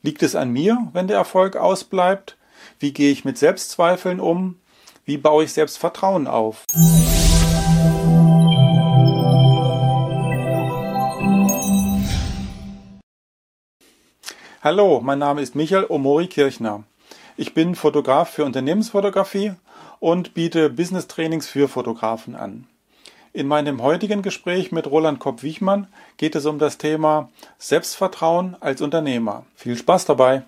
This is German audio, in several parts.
Liegt es an mir, wenn der Erfolg ausbleibt? Wie gehe ich mit Selbstzweifeln um? Wie baue ich Selbstvertrauen auf? Hallo, mein Name ist Michael Omori Kirchner. Ich bin Fotograf für Unternehmensfotografie und biete Business Trainings für Fotografen an. In meinem heutigen Gespräch mit Roland Kopp-Wichmann geht es um das Thema Selbstvertrauen als Unternehmer. Viel Spaß dabei!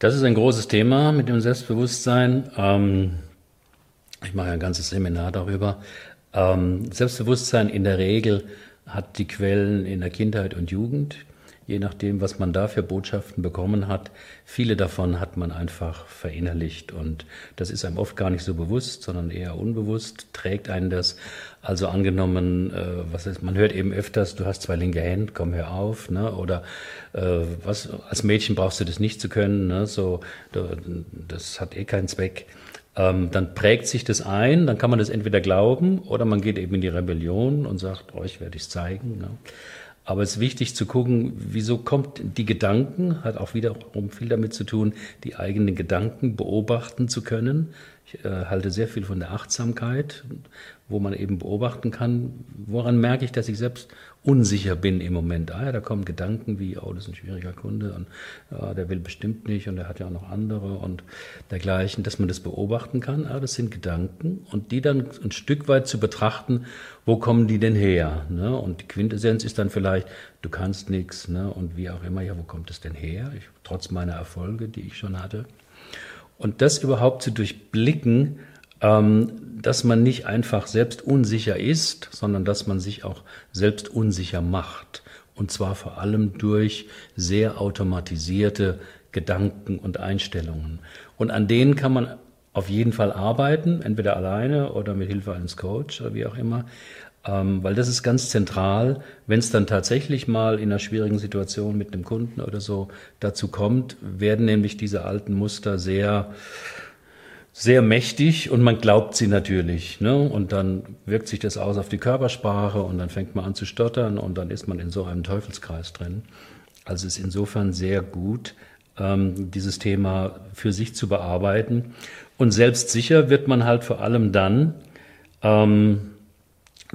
Das ist ein großes Thema mit dem Selbstbewusstsein. Ähm, ich mache ein ganzes Seminar darüber. Ähm, Selbstbewusstsein in der Regel hat die Quellen in der Kindheit und Jugend je nachdem, was man da für Botschaften bekommen hat. Viele davon hat man einfach verinnerlicht und das ist einem oft gar nicht so bewusst, sondern eher unbewusst, trägt einen das. Also angenommen, äh, was ist, man hört eben öfters, du hast zwei linke Hände, komm hör auf, ne? oder äh, was, als Mädchen brauchst du das nicht zu können, ne? so, das hat eh keinen Zweck. Ähm, dann prägt sich das ein, dann kann man das entweder glauben oder man geht eben in die Rebellion und sagt, euch werde ich zeigen. Ne? Aber es ist wichtig zu gucken, wieso kommt die Gedanken, hat auch wiederum viel damit zu tun, die eigenen Gedanken beobachten zu können. Ich äh, halte sehr viel von der Achtsamkeit, wo man eben beobachten kann, woran merke ich, dass ich selbst unsicher bin im Moment. Ah ja, da kommen Gedanken wie, oh, das ist ein schwieriger Kunde und ja, der will bestimmt nicht und der hat ja auch noch andere und dergleichen, dass man das beobachten kann. Ah, das sind Gedanken und die dann ein Stück weit zu betrachten, wo kommen die denn her? Ne? Und die Quintessenz ist dann vielleicht, du kannst nichts ne? und wie auch immer, ja, wo kommt es denn her? Ich, trotz meiner Erfolge, die ich schon hatte. Und das überhaupt zu durchblicken, ähm, dass man nicht einfach selbst unsicher ist, sondern dass man sich auch selbst unsicher macht. Und zwar vor allem durch sehr automatisierte Gedanken und Einstellungen. Und an denen kann man auf jeden Fall arbeiten, entweder alleine oder mit Hilfe eines Coach oder wie auch immer. Ähm, weil das ist ganz zentral, wenn es dann tatsächlich mal in einer schwierigen Situation mit einem Kunden oder so dazu kommt, werden nämlich diese alten Muster sehr sehr mächtig und man glaubt sie natürlich. Ne? Und dann wirkt sich das aus auf die Körpersprache und dann fängt man an zu stottern und dann ist man in so einem Teufelskreis drin. Also ist insofern sehr gut, ähm, dieses Thema für sich zu bearbeiten. Und selbstsicher wird man halt vor allem dann, ähm,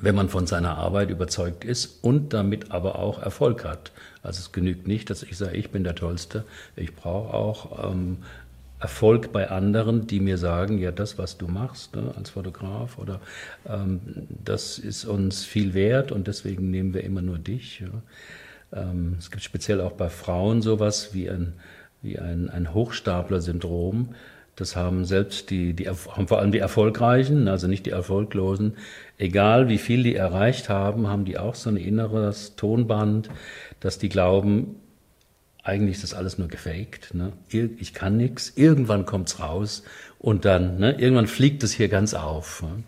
wenn man von seiner Arbeit überzeugt ist und damit aber auch Erfolg hat. Also es genügt nicht, dass ich sage, ich bin der Tollste. Ich brauche auch ähm, Erfolg bei anderen, die mir sagen, ja, das, was du machst ne, als Fotograf oder ähm, das ist uns viel wert und deswegen nehmen wir immer nur dich. Ja. Ähm, es gibt speziell auch bei Frauen sowas wie ein, wie ein, ein Hochstapler-Syndrom. Das haben selbst die, die haben vor allem die Erfolgreichen, also nicht die Erfolglosen. Egal wie viel die erreicht haben, haben die auch so ein inneres Tonband, dass die glauben, eigentlich ist das alles nur gefaked. Ne? Ich kann nichts, irgendwann kommt's raus und dann, ne, irgendwann fliegt es hier ganz auf. Ne?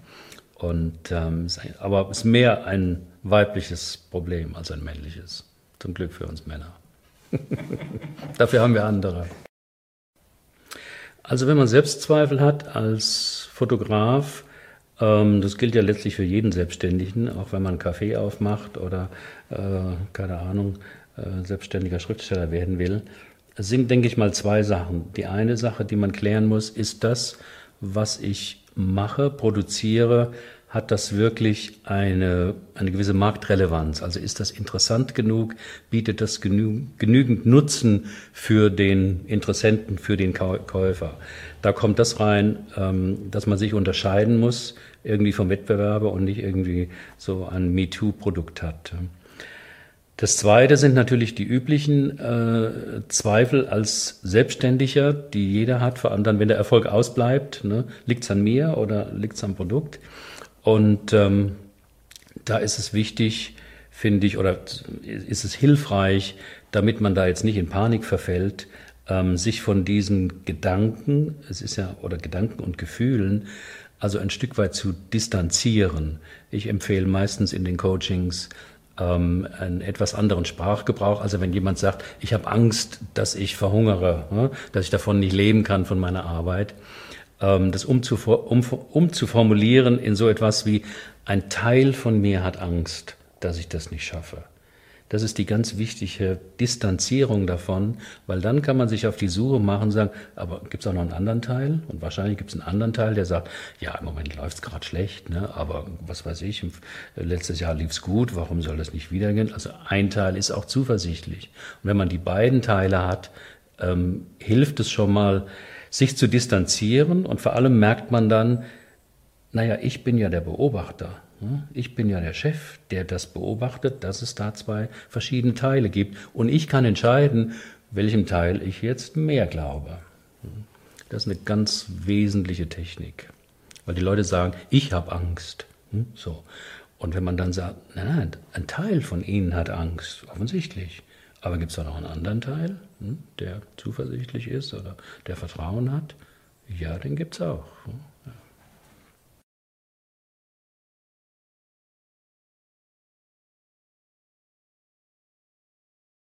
Und, ähm, aber es ist mehr ein weibliches Problem als ein männliches. Zum Glück für uns Männer. Dafür haben wir andere. Also wenn man Selbstzweifel hat als Fotograf, ähm, das gilt ja letztlich für jeden Selbstständigen, auch wenn man einen Kaffee aufmacht oder, äh, keine Ahnung, äh, selbstständiger Schriftsteller werden will, sind, denke ich mal, zwei Sachen. Die eine Sache, die man klären muss, ist das, was ich mache, produziere, hat das wirklich eine, eine gewisse Marktrelevanz? Also ist das interessant genug? Bietet das genü genügend Nutzen für den Interessenten, für den Käufer? Da kommt das rein, ähm, dass man sich unterscheiden muss, irgendwie vom Wettbewerber und nicht irgendwie so ein MeToo-Produkt hat. Das Zweite sind natürlich die üblichen äh, Zweifel als Selbstständiger, die jeder hat, vor allem dann, wenn der Erfolg ausbleibt. Ne? Liegt es an mir oder liegt es am Produkt? Und ähm, da ist es wichtig, finde ich, oder ist es hilfreich, damit man da jetzt nicht in Panik verfällt, ähm, sich von diesen Gedanken, es ist ja, oder Gedanken und Gefühlen, also ein Stück weit zu distanzieren. Ich empfehle meistens in den Coachings, ähm, einen etwas anderen Sprachgebrauch. Also wenn jemand sagt, ich habe Angst, dass ich verhungere, ne, dass ich davon nicht leben kann von meiner Arbeit, das umzuformulieren um, um in so etwas wie, ein Teil von mir hat Angst, dass ich das nicht schaffe. Das ist die ganz wichtige Distanzierung davon, weil dann kann man sich auf die Suche machen sagen, aber gibt es auch noch einen anderen Teil? Und wahrscheinlich gibt es einen anderen Teil, der sagt, ja, im Moment läuft es gerade schlecht, ne? aber was weiß ich, letztes Jahr lief es gut, warum soll das nicht wieder gehen? Also ein Teil ist auch zuversichtlich. Und wenn man die beiden Teile hat, ähm, hilft es schon mal, sich zu distanzieren und vor allem merkt man dann, naja, ich bin ja der Beobachter. Ich bin ja der Chef, der das beobachtet, dass es da zwei verschiedene Teile gibt. Und ich kann entscheiden, welchem Teil ich jetzt mehr glaube. Das ist eine ganz wesentliche Technik. Weil die Leute sagen, ich habe Angst. So. Und wenn man dann sagt, nein, nein, ein Teil von ihnen hat Angst, offensichtlich. Aber gibt es da noch einen anderen Teil, der zuversichtlich ist oder der Vertrauen hat? Ja, den gibt es auch.